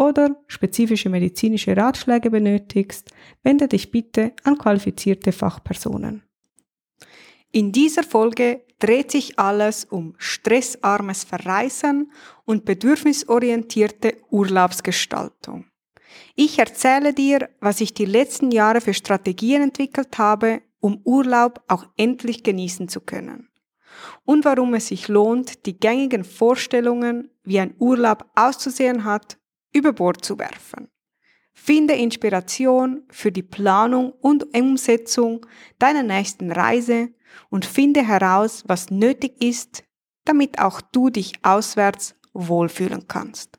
oder spezifische medizinische Ratschläge benötigst, wende dich bitte an qualifizierte Fachpersonen. In dieser Folge dreht sich alles um stressarmes Verreisen und bedürfnisorientierte Urlaubsgestaltung. Ich erzähle dir, was ich die letzten Jahre für Strategien entwickelt habe, um Urlaub auch endlich genießen zu können. Und warum es sich lohnt, die gängigen Vorstellungen, wie ein Urlaub auszusehen hat, über Bord zu werfen. Finde Inspiration für die Planung und Umsetzung deiner nächsten Reise und finde heraus, was nötig ist, damit auch du dich auswärts wohlfühlen kannst.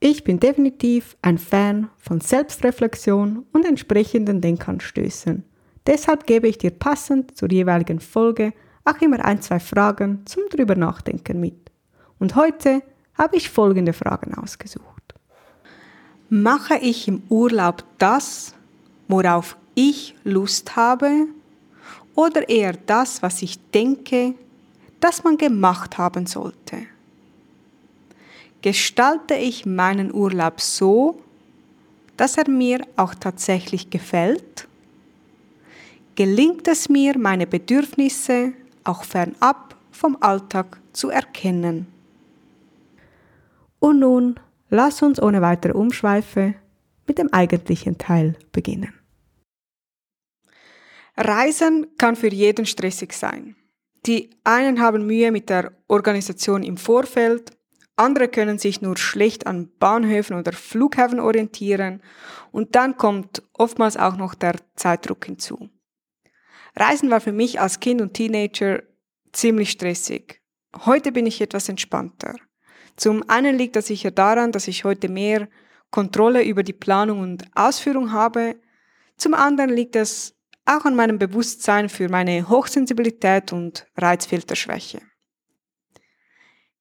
Ich bin definitiv ein Fan von Selbstreflexion und entsprechenden Denkanstößen. Deshalb gebe ich dir passend zur jeweiligen Folge auch immer ein, zwei Fragen zum drüber nachdenken mit. Und heute habe ich folgende Fragen ausgesucht. Mache ich im Urlaub das, worauf ich Lust habe, oder eher das, was ich denke, dass man gemacht haben sollte? Gestalte ich meinen Urlaub so, dass er mir auch tatsächlich gefällt? Gelingt es mir, meine Bedürfnisse auch fernab vom Alltag zu erkennen? Und nun lass uns ohne weitere Umschweife mit dem eigentlichen Teil beginnen. Reisen kann für jeden stressig sein. Die einen haben Mühe mit der Organisation im Vorfeld, andere können sich nur schlecht an Bahnhöfen oder Flughäfen orientieren und dann kommt oftmals auch noch der Zeitdruck hinzu. Reisen war für mich als Kind und Teenager ziemlich stressig. Heute bin ich etwas entspannter. Zum einen liegt das sicher daran, dass ich heute mehr Kontrolle über die Planung und Ausführung habe. Zum anderen liegt es auch an meinem Bewusstsein für meine Hochsensibilität und Reizfilterschwäche.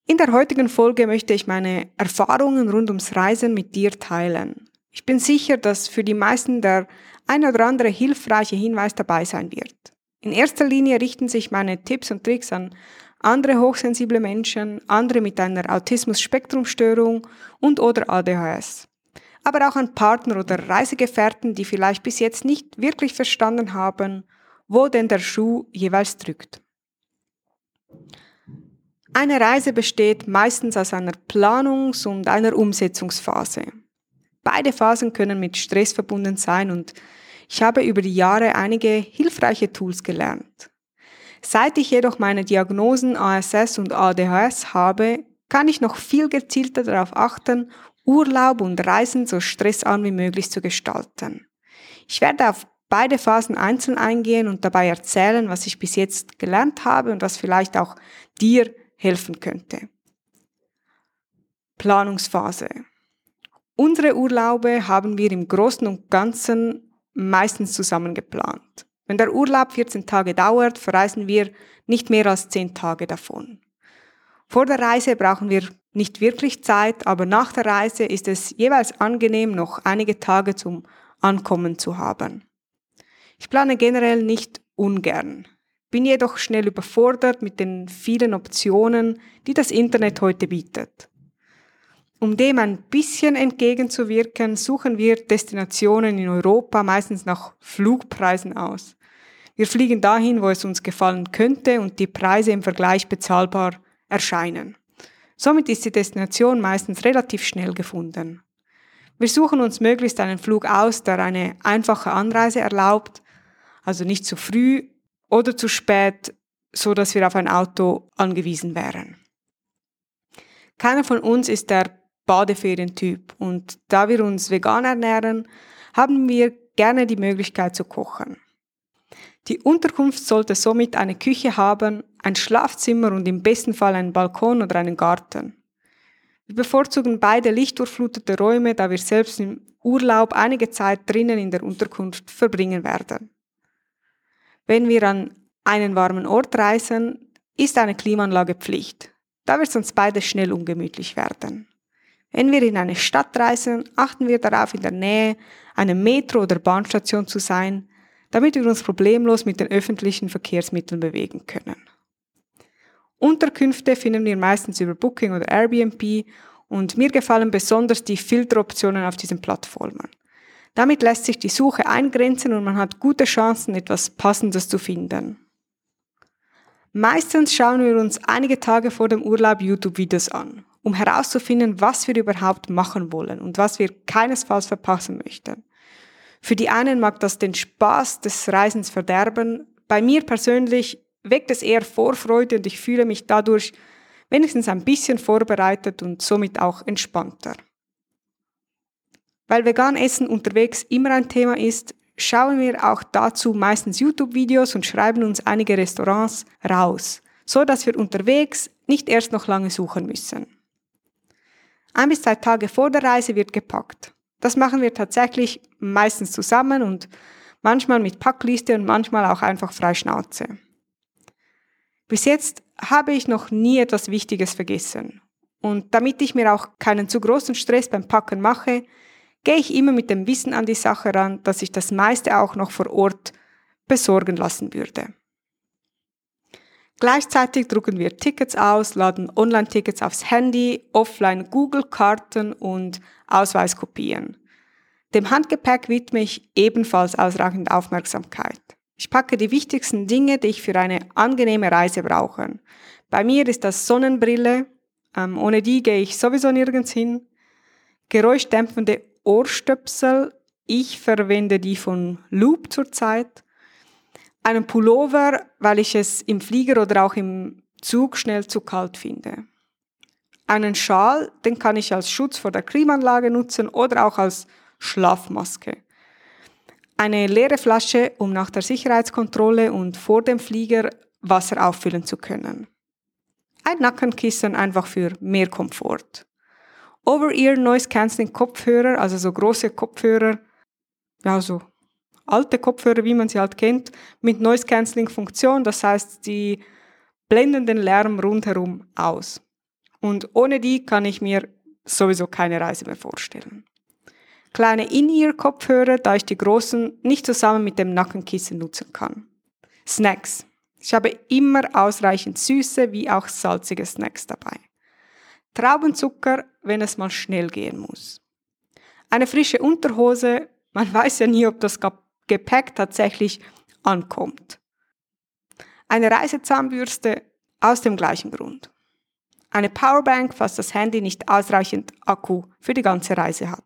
In der heutigen Folge möchte ich meine Erfahrungen rund ums Reisen mit dir teilen. Ich bin sicher, dass für die meisten der ein oder andere hilfreiche Hinweis dabei sein wird. In erster Linie richten sich meine Tipps und Tricks an andere hochsensible Menschen, andere mit einer Autismus-Spektrumstörung und oder ADHS. Aber auch an Partner oder Reisegefährten, die vielleicht bis jetzt nicht wirklich verstanden haben, wo denn der Schuh jeweils drückt. Eine Reise besteht meistens aus einer Planungs- und einer Umsetzungsphase. Beide Phasen können mit Stress verbunden sein und ich habe über die Jahre einige hilfreiche Tools gelernt. Seit ich jedoch meine Diagnosen ASS und ADHS habe, kann ich noch viel gezielter darauf achten, Urlaub und Reisen so stressarm wie möglich zu gestalten. Ich werde auf beide Phasen einzeln eingehen und dabei erzählen, was ich bis jetzt gelernt habe und was vielleicht auch dir helfen könnte. Planungsphase. Unsere Urlaube haben wir im Großen und Ganzen meistens zusammen geplant. Wenn der Urlaub 14 Tage dauert, verreisen wir nicht mehr als 10 Tage davon. Vor der Reise brauchen wir nicht wirklich Zeit, aber nach der Reise ist es jeweils angenehm, noch einige Tage zum Ankommen zu haben. Ich plane generell nicht ungern, bin jedoch schnell überfordert mit den vielen Optionen, die das Internet heute bietet. Um dem ein bisschen entgegenzuwirken, suchen wir Destinationen in Europa meistens nach Flugpreisen aus. Wir fliegen dahin, wo es uns gefallen könnte und die Preise im Vergleich bezahlbar erscheinen. Somit ist die Destination meistens relativ schnell gefunden. Wir suchen uns möglichst einen Flug aus, der eine einfache Anreise erlaubt, also nicht zu früh oder zu spät, so dass wir auf ein Auto angewiesen wären. Keiner von uns ist der Badeferientyp und da wir uns vegan ernähren, haben wir gerne die Möglichkeit zu kochen. Die Unterkunft sollte somit eine Küche haben, ein Schlafzimmer und im besten Fall einen Balkon oder einen Garten. Wir bevorzugen beide lichtdurchflutete Räume, da wir selbst im Urlaub einige Zeit drinnen in der Unterkunft verbringen werden. Wenn wir an einen warmen Ort reisen, ist eine Klimaanlage Pflicht, da wird sonst beide schnell ungemütlich werden. Wenn wir in eine Stadt reisen, achten wir darauf, in der Nähe einer Metro- oder Bahnstation zu sein, damit wir uns problemlos mit den öffentlichen Verkehrsmitteln bewegen können. Unterkünfte finden wir meistens über Booking oder Airbnb und mir gefallen besonders die Filteroptionen auf diesen Plattformen. Damit lässt sich die Suche eingrenzen und man hat gute Chancen, etwas Passendes zu finden. Meistens schauen wir uns einige Tage vor dem Urlaub YouTube-Videos an um herauszufinden, was wir überhaupt machen wollen und was wir keinesfalls verpassen möchten. Für die einen mag das den Spaß des Reisens verderben. Bei mir persönlich weckt es eher Vorfreude und ich fühle mich dadurch wenigstens ein bisschen vorbereitet und somit auch entspannter. Weil vegan Essen unterwegs immer ein Thema ist, schauen wir auch dazu meistens YouTube-Videos und schreiben uns einige Restaurants raus, so dass wir unterwegs nicht erst noch lange suchen müssen. Ein bis zwei Tage vor der Reise wird gepackt. Das machen wir tatsächlich meistens zusammen und manchmal mit Packliste und manchmal auch einfach frei Schnauze. Bis jetzt habe ich noch nie etwas Wichtiges vergessen. Und damit ich mir auch keinen zu großen Stress beim Packen mache, gehe ich immer mit dem Wissen an die Sache ran, dass ich das meiste auch noch vor Ort besorgen lassen würde. Gleichzeitig drucken wir Tickets aus, laden Online-Tickets aufs Handy, offline Google-Karten und Ausweiskopien. Dem Handgepäck widme ich ebenfalls ausreichend Aufmerksamkeit. Ich packe die wichtigsten Dinge, die ich für eine angenehme Reise brauche. Bei mir ist das Sonnenbrille, ähm, ohne die gehe ich sowieso nirgends hin. Geräuschdämpfende Ohrstöpsel, ich verwende die von Loop zurzeit einen Pullover, weil ich es im Flieger oder auch im Zug schnell zu kalt finde. Einen Schal, den kann ich als Schutz vor der Klimaanlage nutzen oder auch als Schlafmaske. Eine leere Flasche, um nach der Sicherheitskontrolle und vor dem Flieger Wasser auffüllen zu können. Ein Nackenkissen einfach für mehr Komfort. Over-Ear Noise Cancelling Kopfhörer, also so große Kopfhörer, ja so alte Kopfhörer, wie man sie halt kennt, mit Noise Cancelling Funktion. Das heißt, die blenden den Lärm rundherum aus. Und ohne die kann ich mir sowieso keine Reise mehr vorstellen. Kleine In-Ear-Kopfhörer, da ich die großen nicht zusammen mit dem Nackenkissen nutzen kann. Snacks. Ich habe immer ausreichend süße wie auch salzige Snacks dabei. Traubenzucker, wenn es mal schnell gehen muss. Eine frische Unterhose, man weiß ja nie, ob das Gepäck tatsächlich ankommt. Eine Reisezahnbürste aus dem gleichen Grund. Eine Powerbank, falls das Handy nicht ausreichend Akku für die ganze Reise hat.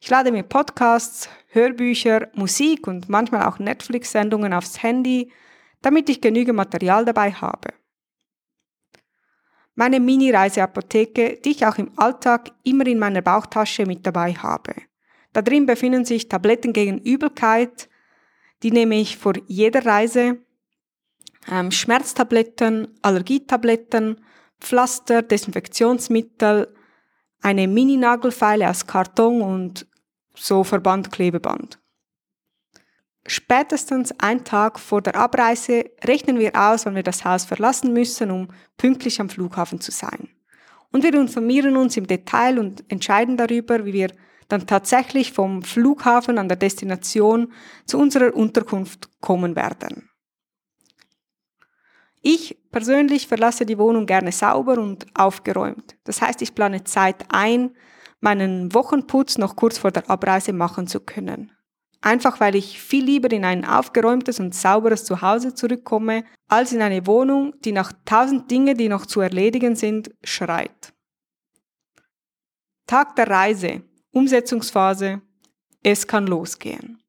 Ich lade mir Podcasts, Hörbücher, Musik und manchmal auch Netflix-Sendungen aufs Handy, damit ich genügend Material dabei habe. Meine Mini-Reiseapotheke, die ich auch im Alltag immer in meiner Bauchtasche mit dabei habe. Da drin befinden sich Tabletten gegen Übelkeit, Die nehme ich vor jeder Reise. Ähm, Schmerztabletten, Allergietabletten, Pflaster, Desinfektionsmittel, eine Mini-Nagelfeile aus Karton und so Verbandklebeband. Spätestens einen Tag vor der Abreise rechnen wir aus, wann wir das Haus verlassen müssen, um pünktlich am Flughafen zu sein. Und wir informieren uns im Detail und entscheiden darüber, wie wir dann tatsächlich vom Flughafen an der Destination zu unserer Unterkunft kommen werden. Ich persönlich verlasse die Wohnung gerne sauber und aufgeräumt. Das heißt, ich plane Zeit ein, meinen Wochenputz noch kurz vor der Abreise machen zu können. Einfach weil ich viel lieber in ein aufgeräumtes und sauberes Zuhause zurückkomme, als in eine Wohnung, die nach tausend Dinge, die noch zu erledigen sind, schreit. Tag der Reise, Umsetzungsphase, es kann losgehen.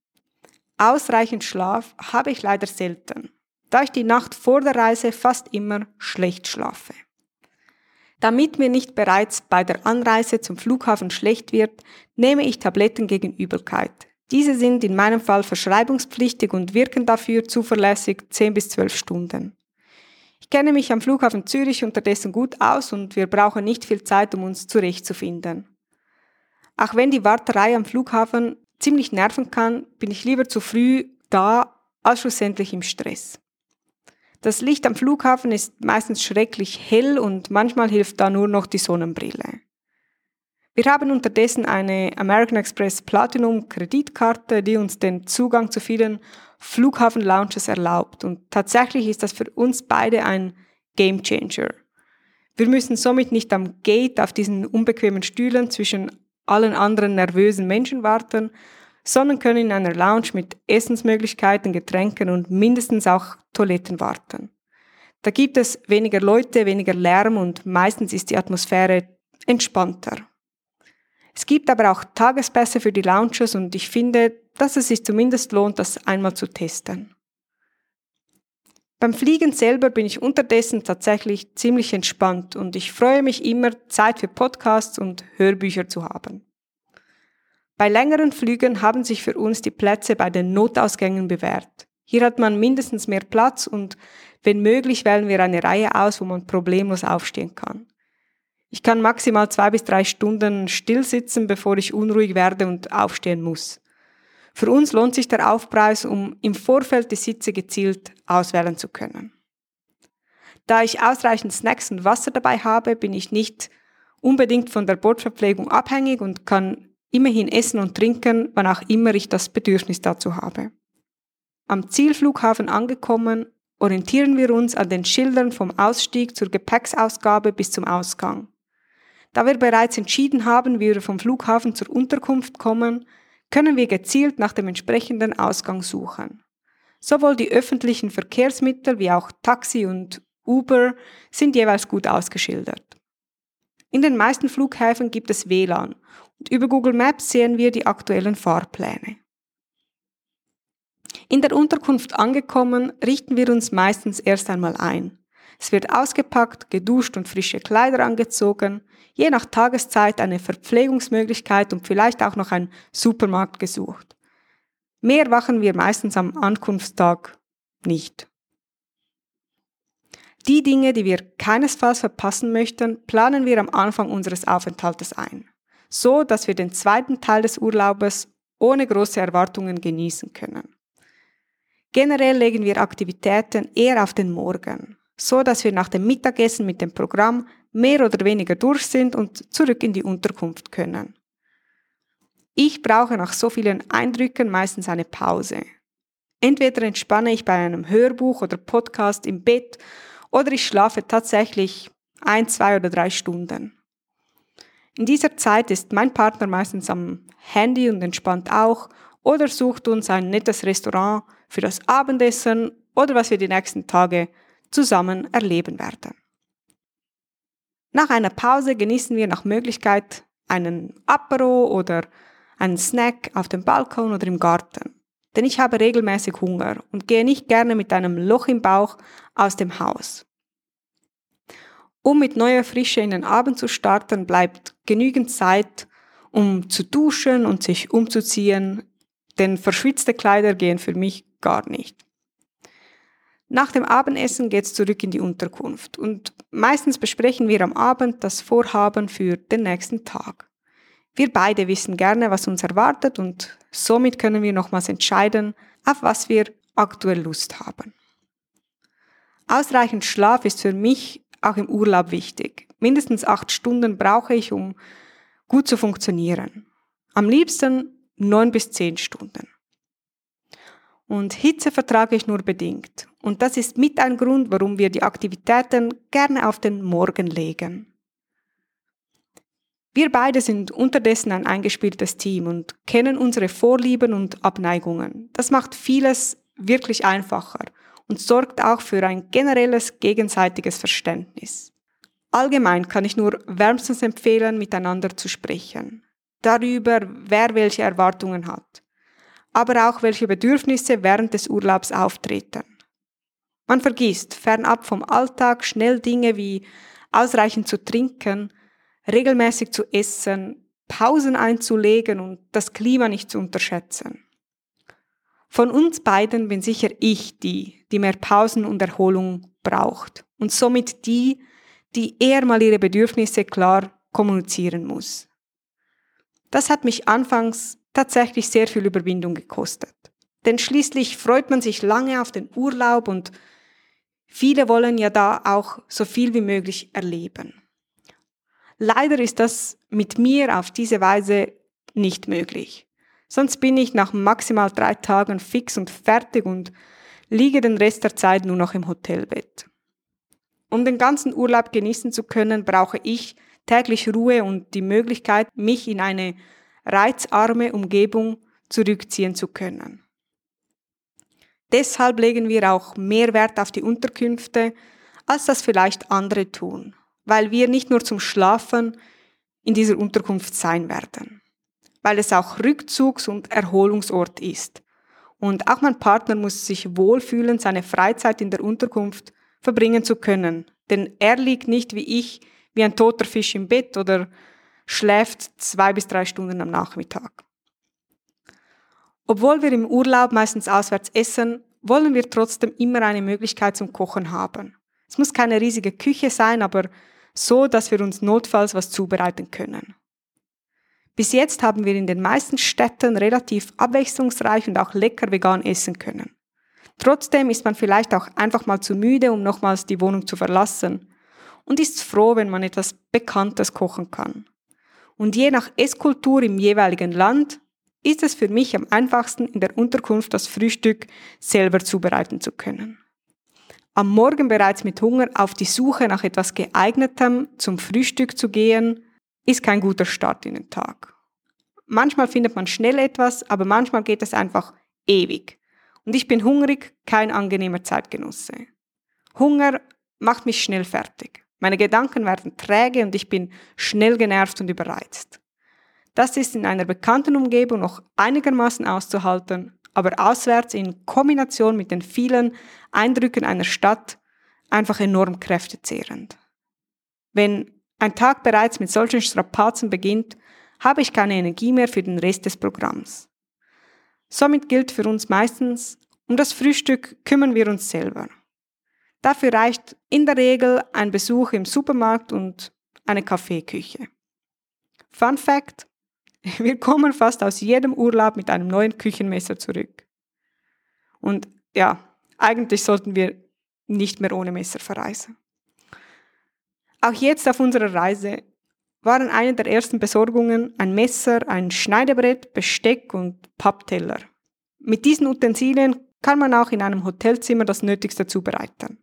Ausreichend Schlaf habe ich leider selten, da ich die Nacht vor der Reise fast immer schlecht schlafe. Damit mir nicht bereits bei der Anreise zum Flughafen schlecht wird, nehme ich Tabletten gegen Übelkeit, diese sind in meinem Fall verschreibungspflichtig und wirken dafür zuverlässig 10 bis 12 Stunden. Ich kenne mich am Flughafen Zürich unterdessen gut aus und wir brauchen nicht viel Zeit, um uns zurechtzufinden. Auch wenn die Warterei am Flughafen ziemlich nerven kann, bin ich lieber zu früh da als schlussendlich im Stress. Das Licht am Flughafen ist meistens schrecklich hell und manchmal hilft da nur noch die Sonnenbrille. Wir haben unterdessen eine American Express Platinum Kreditkarte, die uns den Zugang zu vielen Flughafen-Lounges erlaubt. Und tatsächlich ist das für uns beide ein Game Changer. Wir müssen somit nicht am Gate auf diesen unbequemen Stühlen zwischen allen anderen nervösen Menschen warten, sondern können in einer Lounge mit Essensmöglichkeiten, Getränken und mindestens auch Toiletten warten. Da gibt es weniger Leute, weniger Lärm und meistens ist die Atmosphäre entspannter. Es gibt aber auch Tagespässe für die Lounges und ich finde, dass es sich zumindest lohnt, das einmal zu testen. Beim Fliegen selber bin ich unterdessen tatsächlich ziemlich entspannt und ich freue mich immer, Zeit für Podcasts und Hörbücher zu haben. Bei längeren Flügen haben sich für uns die Plätze bei den Notausgängen bewährt. Hier hat man mindestens mehr Platz und wenn möglich wählen wir eine Reihe aus, wo man problemlos aufstehen kann. Ich kann maximal zwei bis drei Stunden still sitzen, bevor ich unruhig werde und aufstehen muss. Für uns lohnt sich der Aufpreis, um im Vorfeld die Sitze gezielt auswählen zu können. Da ich ausreichend Snacks und Wasser dabei habe, bin ich nicht unbedingt von der Bordverpflegung abhängig und kann immerhin essen und trinken, wann auch immer ich das Bedürfnis dazu habe. Am Zielflughafen angekommen, orientieren wir uns an den Schildern vom Ausstieg zur Gepäcksausgabe bis zum Ausgang. Da wir bereits entschieden haben, wie wir vom Flughafen zur Unterkunft kommen, können wir gezielt nach dem entsprechenden Ausgang suchen. Sowohl die öffentlichen Verkehrsmittel wie auch Taxi und Uber sind jeweils gut ausgeschildert. In den meisten Flughäfen gibt es WLAN und über Google Maps sehen wir die aktuellen Fahrpläne. In der Unterkunft angekommen, richten wir uns meistens erst einmal ein. Es wird ausgepackt, geduscht und frische Kleider angezogen, je nach Tageszeit eine Verpflegungsmöglichkeit und vielleicht auch noch ein Supermarkt gesucht. Mehr wachen wir meistens am Ankunftstag nicht. Die Dinge, die wir keinesfalls verpassen möchten, planen wir am Anfang unseres Aufenthaltes ein, so dass wir den zweiten Teil des Urlaubes ohne große Erwartungen genießen können. Generell legen wir Aktivitäten eher auf den Morgen so dass wir nach dem Mittagessen mit dem Programm mehr oder weniger durch sind und zurück in die Unterkunft können. Ich brauche nach so vielen Eindrücken meistens eine Pause. Entweder entspanne ich bei einem Hörbuch oder Podcast im Bett oder ich schlafe tatsächlich ein, zwei oder drei Stunden. In dieser Zeit ist mein Partner meistens am Handy und entspannt auch oder sucht uns ein nettes Restaurant für das Abendessen oder was wir die nächsten Tage zusammen erleben werden. Nach einer Pause genießen wir nach Möglichkeit einen Apero oder einen Snack auf dem Balkon oder im Garten. Denn ich habe regelmäßig Hunger und gehe nicht gerne mit einem Loch im Bauch aus dem Haus. Um mit neuer Frische in den Abend zu starten, bleibt genügend Zeit, um zu duschen und sich umzuziehen, denn verschwitzte Kleider gehen für mich gar nicht. Nach dem Abendessen geht's zurück in die Unterkunft und meistens besprechen wir am Abend das Vorhaben für den nächsten Tag. Wir beide wissen gerne, was uns erwartet und somit können wir nochmals entscheiden, auf was wir aktuell Lust haben. Ausreichend Schlaf ist für mich auch im Urlaub wichtig. Mindestens acht Stunden brauche ich, um gut zu funktionieren. Am liebsten neun bis zehn Stunden. Und Hitze vertrage ich nur bedingt. Und das ist mit ein Grund, warum wir die Aktivitäten gerne auf den Morgen legen. Wir beide sind unterdessen ein eingespieltes Team und kennen unsere Vorlieben und Abneigungen. Das macht vieles wirklich einfacher und sorgt auch für ein generelles gegenseitiges Verständnis. Allgemein kann ich nur wärmstens empfehlen, miteinander zu sprechen. Darüber, wer welche Erwartungen hat. Aber auch welche Bedürfnisse während des Urlaubs auftreten. Man vergisst fernab vom Alltag schnell Dinge wie ausreichend zu trinken, regelmäßig zu essen, Pausen einzulegen und das Klima nicht zu unterschätzen. Von uns beiden bin sicher ich die, die mehr Pausen und Erholung braucht und somit die, die eher mal ihre Bedürfnisse klar kommunizieren muss. Das hat mich anfangs tatsächlich sehr viel Überwindung gekostet. Denn schließlich freut man sich lange auf den Urlaub und viele wollen ja da auch so viel wie möglich erleben. Leider ist das mit mir auf diese Weise nicht möglich. Sonst bin ich nach maximal drei Tagen fix und fertig und liege den Rest der Zeit nur noch im Hotelbett. Um den ganzen Urlaub genießen zu können, brauche ich täglich Ruhe und die Möglichkeit, mich in eine reizarme Umgebung zurückziehen zu können. Deshalb legen wir auch mehr Wert auf die Unterkünfte, als das vielleicht andere tun, weil wir nicht nur zum Schlafen in dieser Unterkunft sein werden, weil es auch Rückzugs- und Erholungsort ist. Und auch mein Partner muss sich wohlfühlen, seine Freizeit in der Unterkunft verbringen zu können. Denn er liegt nicht wie ich wie ein toter Fisch im Bett oder schläft zwei bis drei Stunden am Nachmittag. Obwohl wir im Urlaub meistens auswärts essen, wollen wir trotzdem immer eine Möglichkeit zum Kochen haben. Es muss keine riesige Küche sein, aber so, dass wir uns notfalls was zubereiten können. Bis jetzt haben wir in den meisten Städten relativ abwechslungsreich und auch lecker vegan essen können. Trotzdem ist man vielleicht auch einfach mal zu müde, um nochmals die Wohnung zu verlassen und ist froh, wenn man etwas Bekanntes kochen kann. Und je nach Esskultur im jeweiligen Land ist es für mich am einfachsten, in der Unterkunft das Frühstück selber zubereiten zu können. Am Morgen bereits mit Hunger auf die Suche nach etwas geeignetem zum Frühstück zu gehen, ist kein guter Start in den Tag. Manchmal findet man schnell etwas, aber manchmal geht es einfach ewig. Und ich bin hungrig, kein angenehmer Zeitgenosse. Hunger macht mich schnell fertig. Meine Gedanken werden träge und ich bin schnell genervt und überreizt. Das ist in einer bekannten Umgebung noch einigermaßen auszuhalten, aber auswärts in Kombination mit den vielen Eindrücken einer Stadt einfach enorm kräftezehrend. Wenn ein Tag bereits mit solchen Strapazen beginnt, habe ich keine Energie mehr für den Rest des Programms. Somit gilt für uns meistens, um das Frühstück kümmern wir uns selber. Dafür reicht in der Regel ein Besuch im Supermarkt und eine Kaffeeküche. Fun Fact, wir kommen fast aus jedem Urlaub mit einem neuen Küchenmesser zurück. Und ja, eigentlich sollten wir nicht mehr ohne Messer verreisen. Auch jetzt auf unserer Reise waren eine der ersten Besorgungen ein Messer, ein Schneidebrett, Besteck und Pappteller. Mit diesen Utensilien kann man auch in einem Hotelzimmer das Nötigste zubereiten.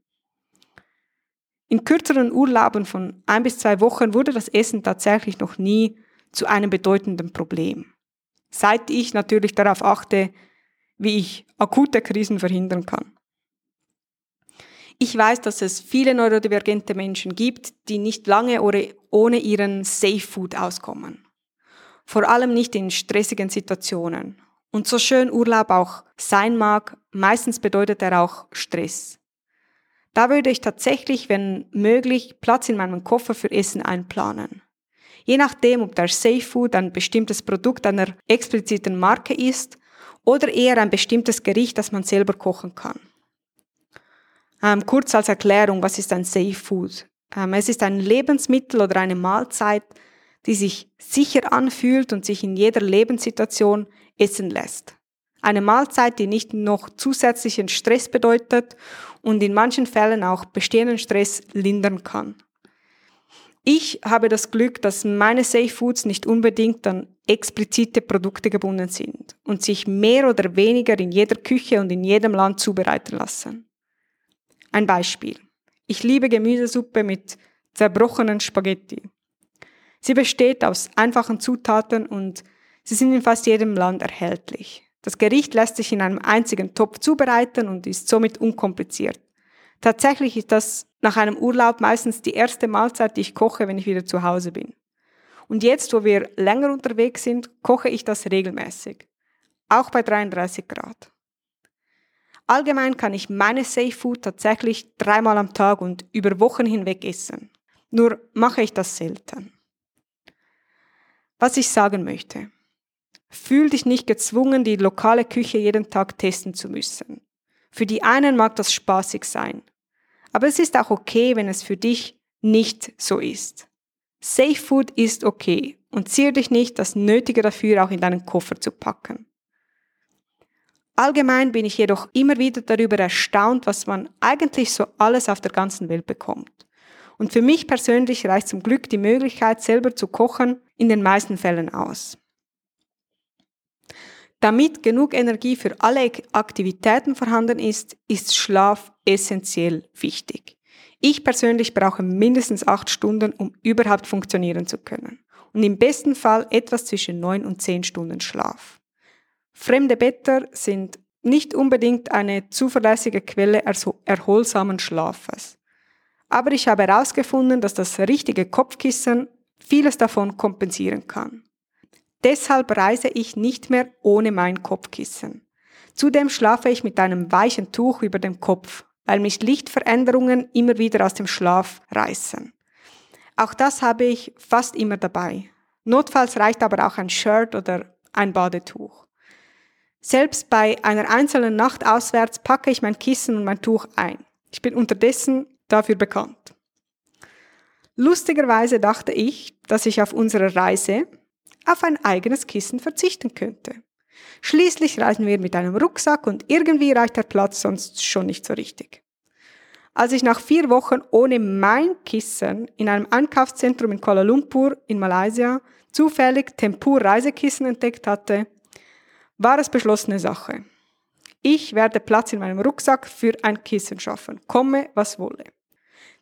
In kürzeren Urlauben von ein bis zwei Wochen wurde das Essen tatsächlich noch nie zu einem bedeutenden Problem. Seit ich natürlich darauf achte, wie ich akute Krisen verhindern kann. Ich weiß, dass es viele neurodivergente Menschen gibt, die nicht lange ohne ihren Safe Food auskommen. Vor allem nicht in stressigen Situationen. Und so schön Urlaub auch sein mag, meistens bedeutet er auch Stress. Da würde ich tatsächlich, wenn möglich, Platz in meinem Koffer für Essen einplanen. Je nachdem, ob der Safe Food ein bestimmtes Produkt einer expliziten Marke ist oder eher ein bestimmtes Gericht, das man selber kochen kann. Ähm, kurz als Erklärung, was ist ein Safe Food? Ähm, es ist ein Lebensmittel oder eine Mahlzeit, die sich sicher anfühlt und sich in jeder Lebenssituation essen lässt. Eine Mahlzeit, die nicht noch zusätzlichen Stress bedeutet und in manchen Fällen auch bestehenden Stress lindern kann. Ich habe das Glück, dass meine Safe Foods nicht unbedingt an explizite Produkte gebunden sind und sich mehr oder weniger in jeder Küche und in jedem Land zubereiten lassen. Ein Beispiel. Ich liebe Gemüsesuppe mit zerbrochenen Spaghetti. Sie besteht aus einfachen Zutaten und sie sind in fast jedem Land erhältlich. Das Gericht lässt sich in einem einzigen Topf zubereiten und ist somit unkompliziert. Tatsächlich ist das nach einem Urlaub meistens die erste Mahlzeit, die ich koche, wenn ich wieder zu Hause bin. Und jetzt, wo wir länger unterwegs sind, koche ich das regelmäßig. Auch bei 33 Grad. Allgemein kann ich meine Safe Food tatsächlich dreimal am Tag und über Wochen hinweg essen. Nur mache ich das selten. Was ich sagen möchte. Fühl dich nicht gezwungen, die lokale Küche jeden Tag testen zu müssen. Für die einen mag das spaßig sein, aber es ist auch okay, wenn es für dich nicht so ist. Safe Food ist okay und zieh dich nicht das Nötige dafür auch in deinen Koffer zu packen. Allgemein bin ich jedoch immer wieder darüber erstaunt, was man eigentlich so alles auf der ganzen Welt bekommt. Und für mich persönlich reicht zum Glück die Möglichkeit, selber zu kochen, in den meisten Fällen aus. Damit genug Energie für alle Aktivitäten vorhanden ist, ist Schlaf essentiell wichtig. Ich persönlich brauche mindestens acht Stunden, um überhaupt funktionieren zu können. Und im besten Fall etwas zwischen neun und zehn Stunden Schlaf. Fremde Better sind nicht unbedingt eine zuverlässige Quelle erholsamen Schlafes. Aber ich habe herausgefunden, dass das richtige Kopfkissen vieles davon kompensieren kann. Deshalb reise ich nicht mehr ohne mein Kopfkissen. Zudem schlafe ich mit einem weichen Tuch über dem Kopf, weil mich Lichtveränderungen immer wieder aus dem Schlaf reißen. Auch das habe ich fast immer dabei. Notfalls reicht aber auch ein Shirt oder ein Badetuch. Selbst bei einer einzelnen Nacht auswärts packe ich mein Kissen und mein Tuch ein. Ich bin unterdessen dafür bekannt. Lustigerweise dachte ich, dass ich auf unserer Reise auf ein eigenes Kissen verzichten könnte. Schließlich reisen wir mit einem Rucksack und irgendwie reicht der Platz sonst schon nicht so richtig. Als ich nach vier Wochen ohne mein Kissen in einem Einkaufszentrum in Kuala Lumpur in Malaysia zufällig Tempur Reisekissen entdeckt hatte, war es beschlossene Sache. Ich werde Platz in meinem Rucksack für ein Kissen schaffen, komme was wolle.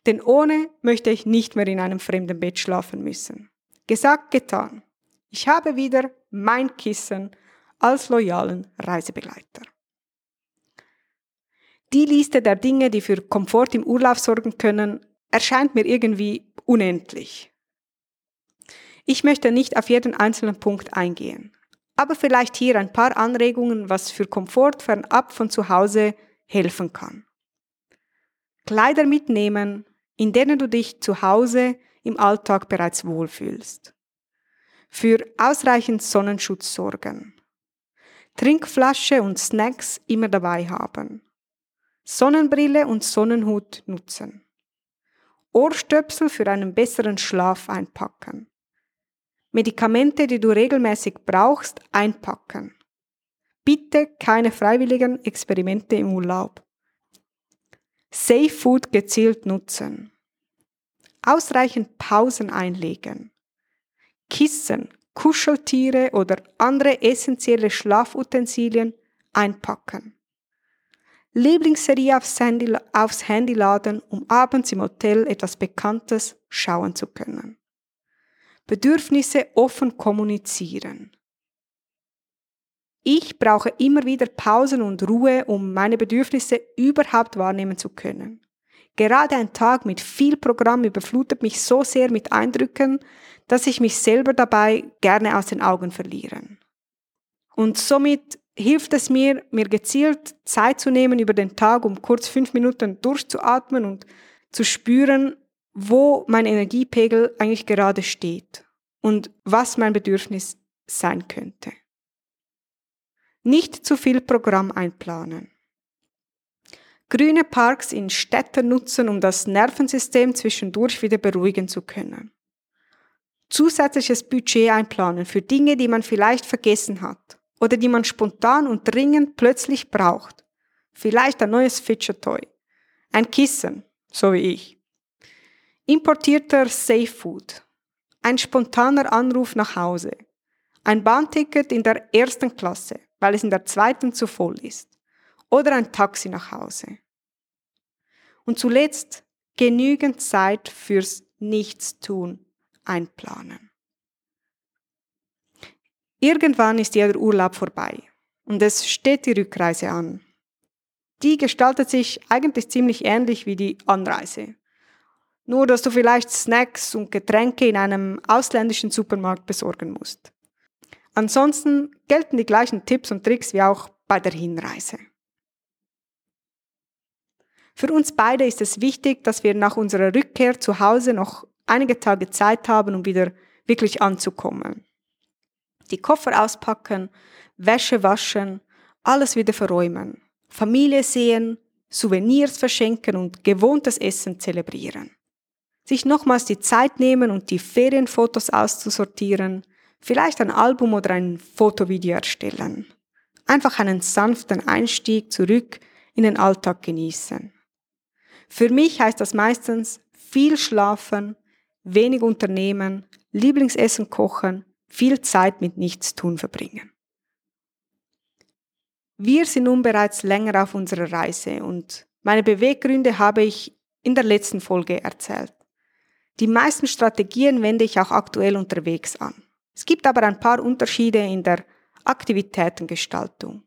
Denn ohne möchte ich nicht mehr in einem fremden Bett schlafen müssen. Gesagt, getan. Ich habe wieder mein Kissen als loyalen Reisebegleiter. Die Liste der Dinge, die für Komfort im Urlaub sorgen können, erscheint mir irgendwie unendlich. Ich möchte nicht auf jeden einzelnen Punkt eingehen, aber vielleicht hier ein paar Anregungen, was für Komfort fernab von zu Hause helfen kann. Kleider mitnehmen, in denen du dich zu Hause im Alltag bereits wohlfühlst. Für ausreichend Sonnenschutz sorgen. Trinkflasche und Snacks immer dabei haben. Sonnenbrille und Sonnenhut nutzen. Ohrstöpsel für einen besseren Schlaf einpacken. Medikamente, die du regelmäßig brauchst, einpacken. Bitte keine freiwilligen Experimente im Urlaub. Safe Food gezielt nutzen. Ausreichend Pausen einlegen. Kissen, Kuscheltiere oder andere essentielle Schlafutensilien einpacken. Lieblingsserie aufs Handy, aufs Handy laden, um abends im Hotel etwas Bekanntes schauen zu können. Bedürfnisse offen kommunizieren. Ich brauche immer wieder Pausen und Ruhe, um meine Bedürfnisse überhaupt wahrnehmen zu können. Gerade ein Tag mit viel Programm überflutet mich so sehr mit Eindrücken, dass ich mich selber dabei gerne aus den Augen verliere. Und somit hilft es mir, mir gezielt Zeit zu nehmen über den Tag, um kurz fünf Minuten durchzuatmen und zu spüren, wo mein Energiepegel eigentlich gerade steht und was mein Bedürfnis sein könnte. Nicht zu viel Programm einplanen. Grüne Parks in Städten nutzen, um das Nervensystem zwischendurch wieder beruhigen zu können. Zusätzliches Budget einplanen für Dinge, die man vielleicht vergessen hat oder die man spontan und dringend plötzlich braucht. Vielleicht ein neues Feature Toy, ein Kissen, so wie ich. Importierter Safe Food, ein spontaner Anruf nach Hause, ein Bahnticket in der ersten Klasse, weil es in der zweiten zu voll ist oder ein Taxi nach Hause. Und zuletzt genügend Zeit fürs Nichtstun einplanen. Irgendwann ist jeder Urlaub vorbei und es steht die Rückreise an. Die gestaltet sich eigentlich ziemlich ähnlich wie die Anreise. Nur dass du vielleicht Snacks und Getränke in einem ausländischen Supermarkt besorgen musst. Ansonsten gelten die gleichen Tipps und Tricks wie auch bei der Hinreise. Für uns beide ist es wichtig, dass wir nach unserer Rückkehr zu Hause noch einige Tage Zeit haben, um wieder wirklich anzukommen. Die Koffer auspacken, Wäsche waschen, alles wieder verräumen, Familie sehen, Souvenirs verschenken und gewohntes Essen zelebrieren. Sich nochmals die Zeit nehmen und die Ferienfotos auszusortieren, vielleicht ein Album oder ein Fotovideo erstellen. Einfach einen sanften Einstieg zurück in den Alltag genießen. Für mich heißt das meistens viel schlafen, wenig unternehmen, Lieblingsessen kochen, viel Zeit mit Nichtstun verbringen. Wir sind nun bereits länger auf unserer Reise und meine Beweggründe habe ich in der letzten Folge erzählt. Die meisten Strategien wende ich auch aktuell unterwegs an. Es gibt aber ein paar Unterschiede in der Aktivitätengestaltung.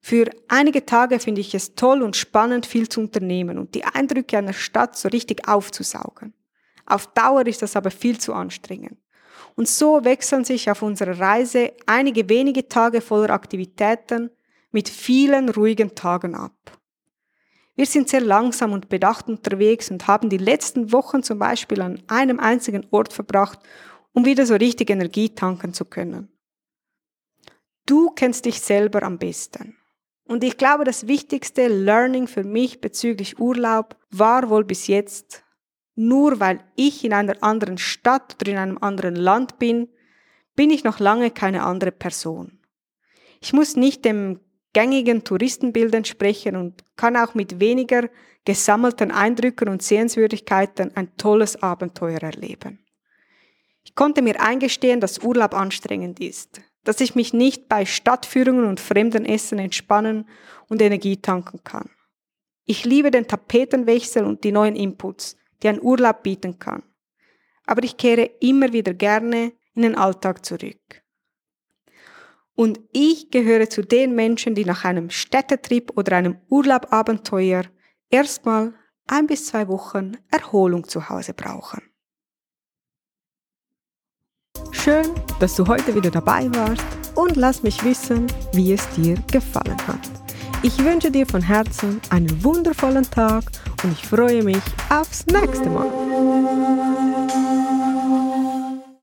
Für einige Tage finde ich es toll und spannend, viel zu unternehmen und die Eindrücke einer Stadt so richtig aufzusaugen. Auf Dauer ist das aber viel zu anstrengend. Und so wechseln sich auf unserer Reise einige wenige Tage voller Aktivitäten mit vielen ruhigen Tagen ab. Wir sind sehr langsam und bedacht unterwegs und haben die letzten Wochen zum Beispiel an einem einzigen Ort verbracht, um wieder so richtig Energie tanken zu können. Du kennst dich selber am besten. Und ich glaube, das wichtigste Learning für mich bezüglich Urlaub war wohl bis jetzt, nur weil ich in einer anderen Stadt oder in einem anderen Land bin, bin ich noch lange keine andere Person. Ich muss nicht dem gängigen Touristenbild entsprechen und kann auch mit weniger gesammelten Eindrücken und Sehenswürdigkeiten ein tolles Abenteuer erleben. Ich konnte mir eingestehen, dass Urlaub anstrengend ist, dass ich mich nicht bei Stadtführungen und fremden Essen entspannen und Energie tanken kann. Ich liebe den Tapetenwechsel und die neuen Inputs, die ein Urlaub bieten kann. Aber ich kehre immer wieder gerne in den Alltag zurück. Und ich gehöre zu den Menschen, die nach einem Städtetrip oder einem Urlaubabenteuer erstmal ein bis zwei Wochen Erholung zu Hause brauchen. Schön, dass du heute wieder dabei warst und lass mich wissen, wie es dir gefallen hat. Ich wünsche dir von Herzen einen wundervollen Tag und ich freue mich aufs nächste Mal.